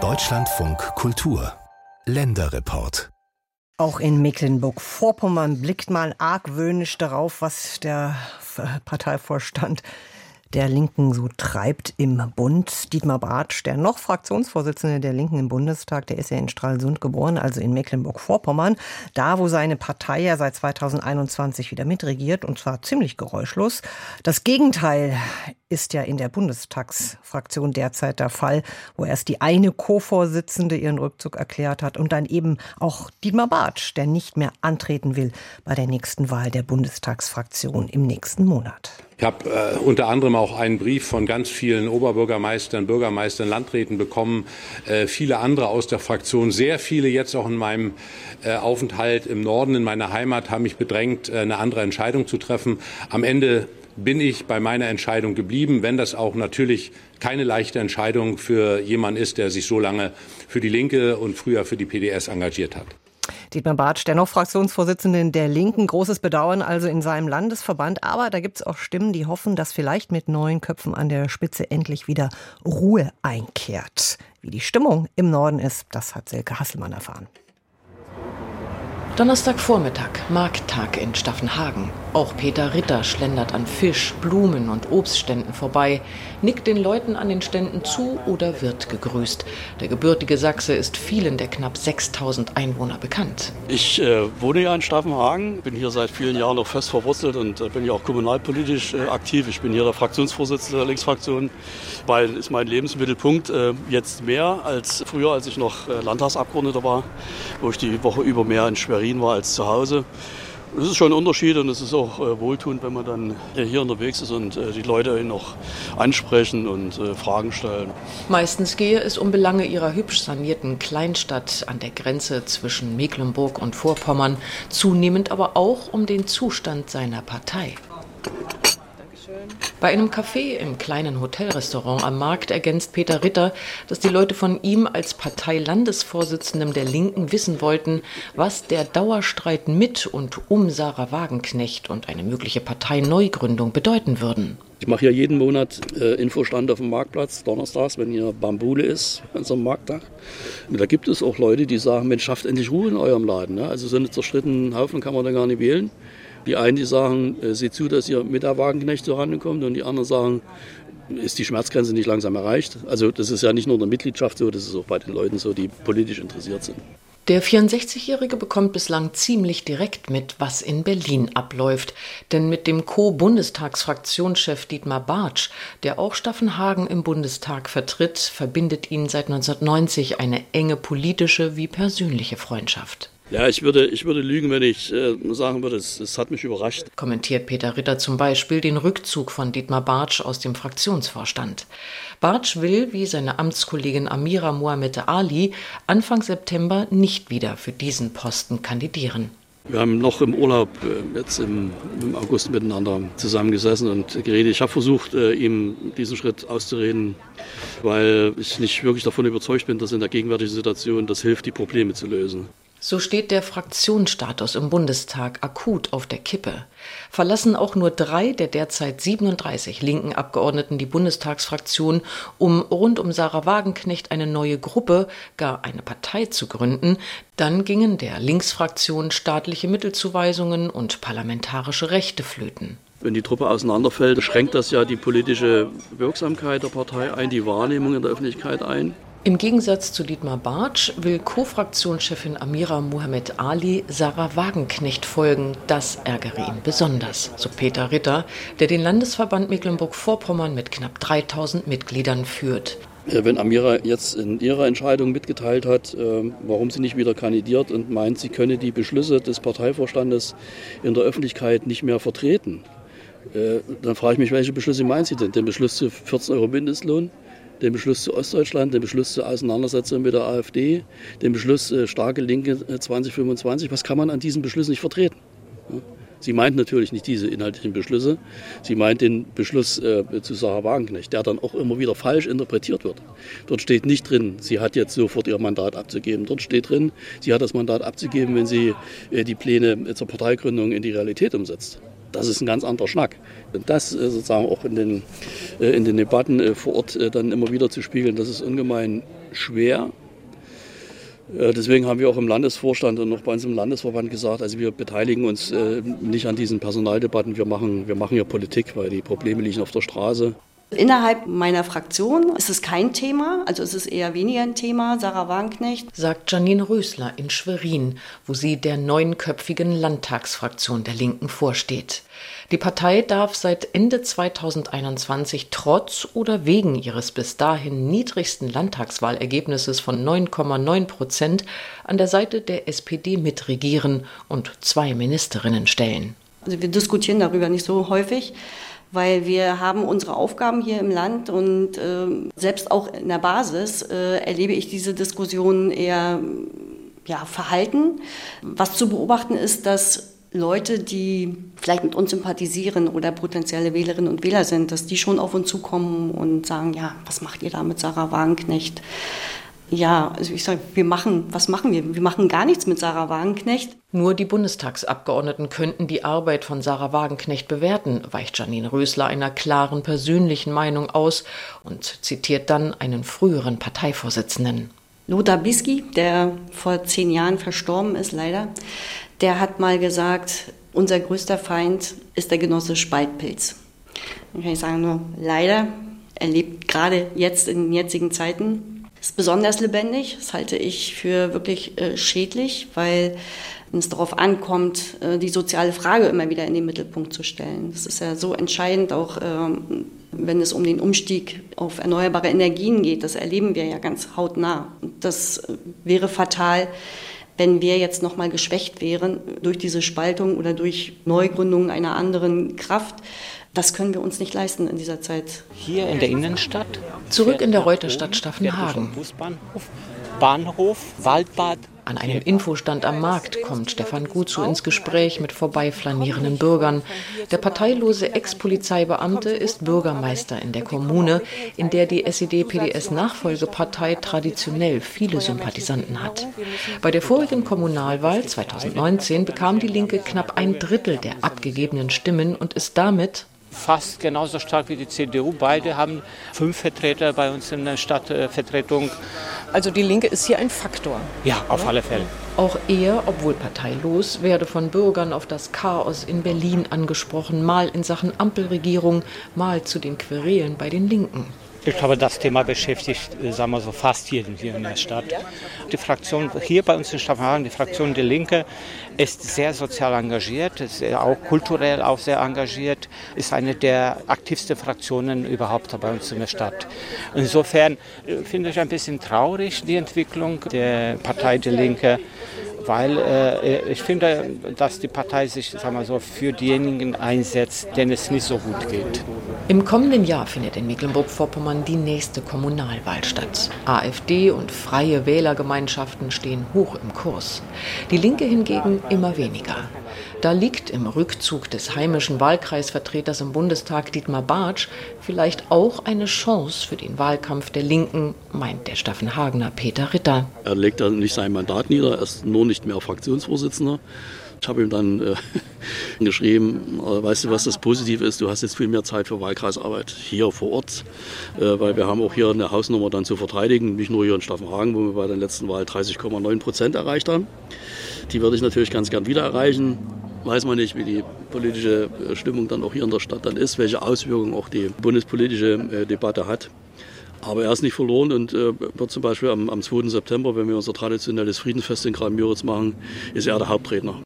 Deutschlandfunk Kultur. Länderreport. Auch in Mecklenburg-Vorpommern blickt man argwöhnisch darauf, was der Parteivorstand der Linken so treibt im Bund. Dietmar Bartsch, der noch Fraktionsvorsitzende der Linken im Bundestag, der ist ja in Stralsund geboren, also in Mecklenburg-Vorpommern, da wo seine Partei ja seit 2021 wieder mitregiert und zwar ziemlich geräuschlos. Das Gegenteil ist ja in der Bundestagsfraktion derzeit der Fall, wo erst die eine Co-Vorsitzende ihren Rückzug erklärt hat und dann eben auch Dietmar Bartsch, der nicht mehr antreten will bei der nächsten Wahl der Bundestagsfraktion im nächsten Monat. Ich habe äh, unter anderem auch einen Brief von ganz vielen Oberbürgermeistern, Bürgermeistern, Landräten bekommen, äh, viele andere aus der Fraktion, sehr viele jetzt auch in meinem äh, Aufenthalt im Norden, in meiner Heimat, haben mich bedrängt, äh, eine andere Entscheidung zu treffen. Am Ende bin ich bei meiner Entscheidung geblieben, wenn das auch natürlich keine leichte Entscheidung für jemanden ist, der sich so lange für die Linke und früher für die PDS engagiert hat. Dietmar Bartsch, der noch Fraktionsvorsitzende der Linken. Großes Bedauern also in seinem Landesverband. Aber da gibt es auch Stimmen, die hoffen, dass vielleicht mit neuen Köpfen an der Spitze endlich wieder Ruhe einkehrt. Wie die Stimmung im Norden ist, das hat Silke Hasselmann erfahren. Donnerstagvormittag, Markttag in Staffenhagen. Auch Peter Ritter schlendert an Fisch, Blumen und Obstständen vorbei, nickt den Leuten an den Ständen zu oder wird gegrüßt. Der gebürtige Sachse ist vielen der knapp 6000 Einwohner bekannt. Ich äh, wohne ja in Staffenhagen, bin hier seit vielen Jahren noch fest verwurzelt und äh, bin ja auch kommunalpolitisch äh, aktiv. Ich bin hier der Fraktionsvorsitzende der Linksfraktion, weil ist mein Lebensmittelpunkt äh, jetzt mehr als früher, als ich noch äh, Landtagsabgeordneter war, wo ich die Woche über mehr in Schwerin war als zu Hause. Das ist schon ein Unterschied und es ist auch äh, wohltuend, wenn man dann hier unterwegs ist und äh, die Leute noch ansprechen und äh, Fragen stellen. Meistens gehe es um Belange ihrer hübsch sanierten Kleinstadt an der Grenze zwischen Mecklenburg und Vorpommern, zunehmend aber auch um den Zustand seiner Partei. Bei einem Café im kleinen Hotelrestaurant am Markt ergänzt Peter Ritter, dass die Leute von ihm als Parteilandesvorsitzendem der Linken wissen wollten, was der Dauerstreit mit und um Sarah Wagenknecht und eine mögliche Parteineugründung bedeuten würden. Ich mache ja jeden Monat äh, Infostand auf dem Marktplatz, donnerstags, wenn hier Bambule ist, an so einem Markttag. Und da gibt es auch Leute, die sagen, Mensch, schafft endlich Ruhe in eurem Laden. Ne? Also so einen zerstrittenen Haufen kann man da gar nicht wählen. Die einen, die sagen, äh, seht zu, dass ihr mit der Wagenknecht zurande kommt und die anderen sagen, ist die Schmerzgrenze nicht langsam erreicht. Also das ist ja nicht nur in der Mitgliedschaft so, das ist auch bei den Leuten so, die politisch interessiert sind. Der 64-Jährige bekommt bislang ziemlich direkt mit, was in Berlin abläuft. Denn mit dem Co-Bundestagsfraktionschef Dietmar Bartsch, der auch Staffenhagen im Bundestag vertritt, verbindet ihn seit 1990 eine enge politische wie persönliche Freundschaft. Ja, ich würde, ich würde lügen, wenn ich äh, sagen würde, es, es, hat mich überrascht. Kommentiert Peter Ritter zum Beispiel den Rückzug von Dietmar Bartsch aus dem Fraktionsvorstand. Bartsch will, wie seine Amtskollegin Amira Mohamed Ali, Anfang September nicht wieder für diesen Posten kandidieren. Wir haben noch im Urlaub äh, jetzt im, im, August miteinander zusammengesessen und geredet. Ich habe versucht, äh, ihm diesen Schritt auszureden, weil ich nicht wirklich davon überzeugt bin, dass in der gegenwärtigen Situation das hilft, die Probleme zu lösen. So steht der Fraktionsstatus im Bundestag akut auf der Kippe. Verlassen auch nur drei der derzeit 37 linken Abgeordneten die Bundestagsfraktion, um rund um Sarah Wagenknecht eine neue Gruppe, gar eine Partei zu gründen, dann gingen der Linksfraktion staatliche Mittelzuweisungen und parlamentarische Rechte flöten. Wenn die Truppe auseinanderfällt, schränkt das ja die politische Wirksamkeit der Partei ein, die Wahrnehmung in der Öffentlichkeit ein. Im Gegensatz zu Dietmar Bartsch will Co-Fraktionschefin Amira Mohamed Ali Sarah Wagenknecht folgen. Das ärgere ihn besonders, so Peter Ritter, der den Landesverband Mecklenburg-Vorpommern mit knapp 3000 Mitgliedern führt. Wenn Amira jetzt in ihrer Entscheidung mitgeteilt hat, äh, warum sie nicht wieder kandidiert und meint, sie könne die Beschlüsse des Parteivorstandes in der Öffentlichkeit nicht mehr vertreten, äh, dann frage ich mich, welche Beschlüsse meint sie denn? Den Beschluss zu 14 Euro Mindestlohn? Den Beschluss zu Ostdeutschland, den Beschluss zur Auseinandersetzung mit der AfD, den Beschluss äh, starke Linke 2025. Äh, Was kann man an diesen Beschlüssen nicht vertreten? Sie meint natürlich nicht diese inhaltlichen Beschlüsse. Sie meint den Beschluss äh, zu Sarah Wagenknecht, der dann auch immer wieder falsch interpretiert wird. Dort steht nicht drin, sie hat jetzt sofort ihr Mandat abzugeben. Dort steht drin, sie hat das Mandat abzugeben, wenn sie äh, die Pläne zur Parteigründung in die Realität umsetzt. Das ist ein ganz anderer Schnack. Und das äh, sozusagen auch in den, äh, in den Debatten äh, vor Ort dann immer wieder zu spiegeln, das ist ungemein schwer. Deswegen haben wir auch im Landesvorstand und noch bei uns im Landesverband gesagt, also wir beteiligen uns nicht an diesen Personaldebatten, wir machen, wir machen ja Politik, weil die Probleme liegen auf der Straße. Innerhalb meiner Fraktion ist es kein Thema, also ist es eher weniger ein Thema, Sarah Wagenknecht. Sagt Janine Rösler in Schwerin, wo sie der neunköpfigen Landtagsfraktion der Linken vorsteht. Die Partei darf seit Ende 2021 trotz oder wegen ihres bis dahin niedrigsten Landtagswahlergebnisses von 9,9 Prozent an der Seite der SPD mitregieren und zwei Ministerinnen stellen. Also wir diskutieren darüber nicht so häufig weil wir haben unsere Aufgaben hier im Land und äh, selbst auch in der Basis äh, erlebe ich diese Diskussion eher ja, verhalten. Was zu beobachten ist, dass Leute, die vielleicht mit uns sympathisieren oder potenzielle Wählerinnen und Wähler sind, dass die schon auf uns zukommen und sagen, ja, was macht ihr da mit Sarah Wagenknecht? Ja, also ich sage, wir machen, was machen wir? Wir machen gar nichts mit Sarah Wagenknecht. Nur die Bundestagsabgeordneten könnten die Arbeit von Sarah Wagenknecht bewerten, weicht Janine Rösler einer klaren persönlichen Meinung aus und zitiert dann einen früheren Parteivorsitzenden. Lothar Bisky, der vor zehn Jahren verstorben ist, leider, der hat mal gesagt, unser größter Feind ist der Genosse Spaltpilz. Dann kann ich sagen, nur leider, er lebt gerade jetzt in den jetzigen Zeiten ist besonders lebendig. Das halte ich für wirklich äh, schädlich, weil es darauf ankommt, äh, die soziale Frage immer wieder in den Mittelpunkt zu stellen. Das ist ja so entscheidend, auch ähm, wenn es um den Umstieg auf erneuerbare Energien geht. Das erleben wir ja ganz hautnah. Und das äh, wäre fatal, wenn wir jetzt nochmal geschwächt wären durch diese Spaltung oder durch Neugründung einer anderen Kraft. Das können wir uns nicht leisten in dieser Zeit. Hier in der Innenstadt? Zurück in der Reuterstadt Staffenhagen. Bahnhof, Waldbad, an einem Infostand am Markt kommt Stefan Gutzu ins Gespräch mit vorbeiflanierenden Bürgern. Der parteilose Ex-Polizeibeamte ist Bürgermeister in der Kommune, in der die SED-PDS-Nachfolgepartei traditionell viele Sympathisanten hat. Bei der vorigen Kommunalwahl 2019 bekam die Linke knapp ein Drittel der abgegebenen Stimmen und ist damit fast genauso stark wie die CDU. Beide haben fünf Vertreter bei uns in der Stadtvertretung. Also die Linke ist hier ein Faktor. Ja, auf alle Fälle. Auch er, obwohl parteilos, werde von Bürgern auf das Chaos in Berlin angesprochen, mal in Sachen Ampelregierung, mal zu den Querelen bei den Linken. Ich glaube, das Thema beschäftigt, äh, sagen wir so, fast jeden hier in der Stadt. Die Fraktion hier bei uns in Staffenhagen, die Fraktion Die Linke, ist sehr sozial engagiert, ist auch kulturell auch sehr engagiert, ist eine der aktivsten Fraktionen überhaupt bei uns in der Stadt. Insofern äh, finde ich ein bisschen traurig die Entwicklung der Partei Die Linke weil äh, ich finde, dass die Partei sich sagen wir so, für diejenigen einsetzt, denen es nicht so gut geht. Im kommenden Jahr findet in Mecklenburg-Vorpommern die nächste Kommunalwahl statt. AfD und freie Wählergemeinschaften stehen hoch im Kurs. Die Linke hingegen immer weniger. Da liegt im Rückzug des heimischen Wahlkreisvertreters im Bundestag Dietmar Bartsch vielleicht auch eine Chance für den Wahlkampf der Linken, meint der Staffenhagener Peter Ritter. Er legt dann nicht sein Mandat nieder, er ist nur nicht mehr Fraktionsvorsitzender. Ich habe ihm dann äh, geschrieben, äh, weißt du, was das Positive ist? Du hast jetzt viel mehr Zeit für Wahlkreisarbeit hier vor Ort, äh, weil wir haben auch hier eine Hausnummer dann zu verteidigen, nicht nur hier in Staffenhagen, wo wir bei der letzten Wahl 30,9 Prozent erreicht haben. Die würde ich natürlich ganz gern wieder erreichen weiß man nicht, wie die politische äh, Stimmung dann auch hier in der Stadt dann ist, welche Auswirkungen auch die bundespolitische äh, Debatte hat. Aber er ist nicht verloren und äh, wird zum Beispiel am, am 2. September, wenn wir unser traditionelles Friedensfest in Graal-Müritz machen, ist er der Hauptredner.